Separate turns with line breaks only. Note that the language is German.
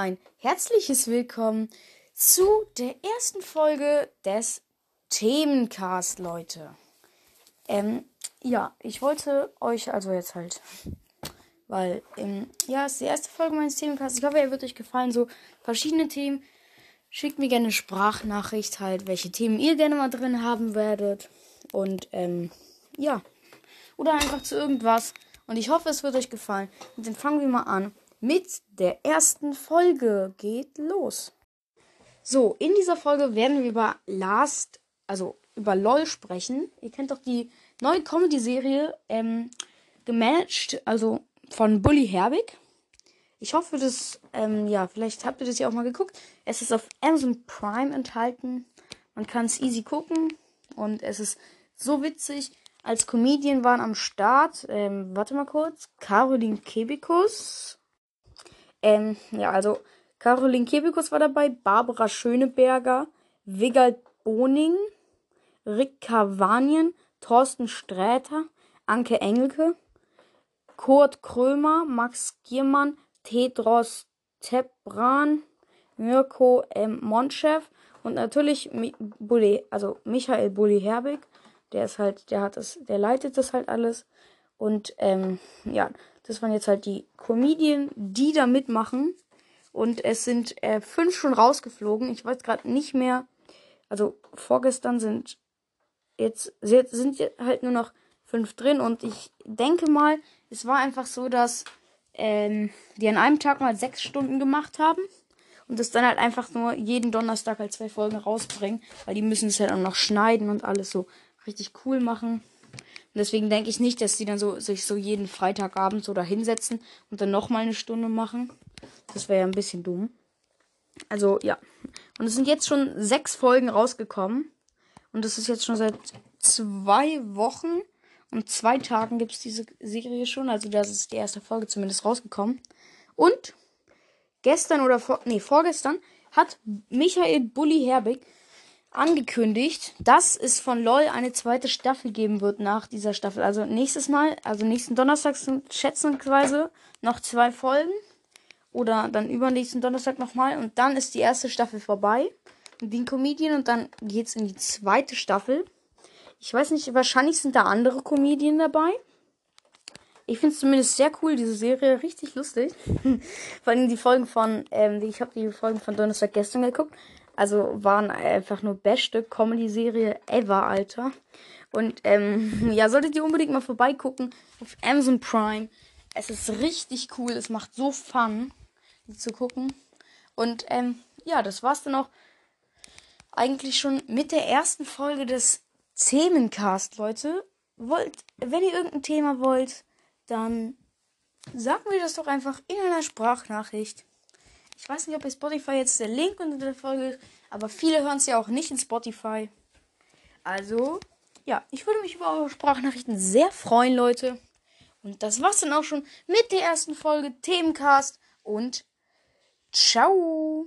ein herzliches Willkommen zu der ersten Folge des Themencast, Leute. Ähm, ja, ich wollte euch also jetzt halt, weil, ähm, ja, es ist die erste Folge meines Themencasts. Ich hoffe, er wird euch gefallen. So verschiedene Themen. Schickt mir gerne Sprachnachricht halt, welche Themen ihr gerne mal drin haben werdet. Und, ähm, ja. Oder einfach zu irgendwas. Und ich hoffe, es wird euch gefallen. Und dann fangen wir mal an mit der ersten Folge. Geht los. So, in dieser Folge werden wir über Last, also über LOL sprechen. Ihr kennt doch die neue Comedy-Serie, ähm, gemanagt, also von Bully Herbig. Ich hoffe, dass, ähm, ja, vielleicht habt ihr das ja auch mal geguckt. Es ist auf Amazon Prime enthalten. Man kann es easy gucken. Und es ist so witzig. Als Comedian waren am Start, ähm, warte mal kurz, Caroline Kebikus. Ähm, ja, also Caroline Kebikus war dabei, Barbara Schöneberger, Wigald Boning, Rick Kavanien, Thorsten Sträter, Anke Engelke, Kurt Krömer, Max Giermann, Tedros Tebran, Mirko M. Monchev und natürlich Mi Bulli, also Michael Bulli Herbig. Der ist halt, der hat das, der leitet das halt alles. Und ähm, ja, das waren jetzt halt die Comedien, die da mitmachen. Und es sind äh, fünf schon rausgeflogen. Ich weiß gerade nicht mehr. Also vorgestern sind jetzt, jetzt sind halt nur noch fünf drin. Und ich denke mal, es war einfach so, dass ähm, die an einem Tag mal sechs Stunden gemacht haben. Und das dann halt einfach nur jeden Donnerstag halt zwei Folgen rausbringen. Weil die müssen es halt auch noch schneiden und alles so richtig cool machen. Und deswegen denke ich nicht, dass die dann so sich so jeden Freitagabend so da hinsetzen und dann nochmal eine Stunde machen. Das wäre ja ein bisschen dumm. Also, ja. Und es sind jetzt schon sechs Folgen rausgekommen. Und das ist jetzt schon seit zwei Wochen und zwei Tagen gibt es diese Serie schon. Also, das ist die erste Folge zumindest rausgekommen. Und gestern oder vor, nee, vorgestern hat Michael Bulli Herbig angekündigt, dass es von LOL eine zweite Staffel geben wird nach dieser Staffel. Also nächstes Mal, also nächsten Donnerstag sind schätzungsweise noch zwei Folgen. Oder dann übernächsten Donnerstag nochmal. Und dann ist die erste Staffel vorbei. Mit den Comedien. Und dann geht's in die zweite Staffel. Ich weiß nicht, wahrscheinlich sind da andere Comedien dabei. Ich finde es zumindest sehr cool, diese Serie. Richtig lustig. Vor allem die Folgen von, ähm, ich habe die Folgen von Donnerstag gestern geguckt. Also waren einfach nur beste Comedy-Serie ever, Alter. Und ähm, ja, solltet ihr unbedingt mal vorbeigucken auf Amazon Prime. Es ist richtig cool, es macht so Fun, die zu gucken. Und ähm, ja, das war's dann auch eigentlich schon mit der ersten Folge des Themencast, Leute. Wollt, wenn ihr irgendein Thema wollt, dann sagen wir das doch einfach in einer Sprachnachricht. Ich weiß nicht, ob bei Spotify jetzt der Link unter der Folge ist, aber viele hören es ja auch nicht in Spotify. Also, ja, ich würde mich über eure Sprachnachrichten sehr freuen, Leute. Und das war's dann auch schon mit der ersten Folge Themencast und ciao.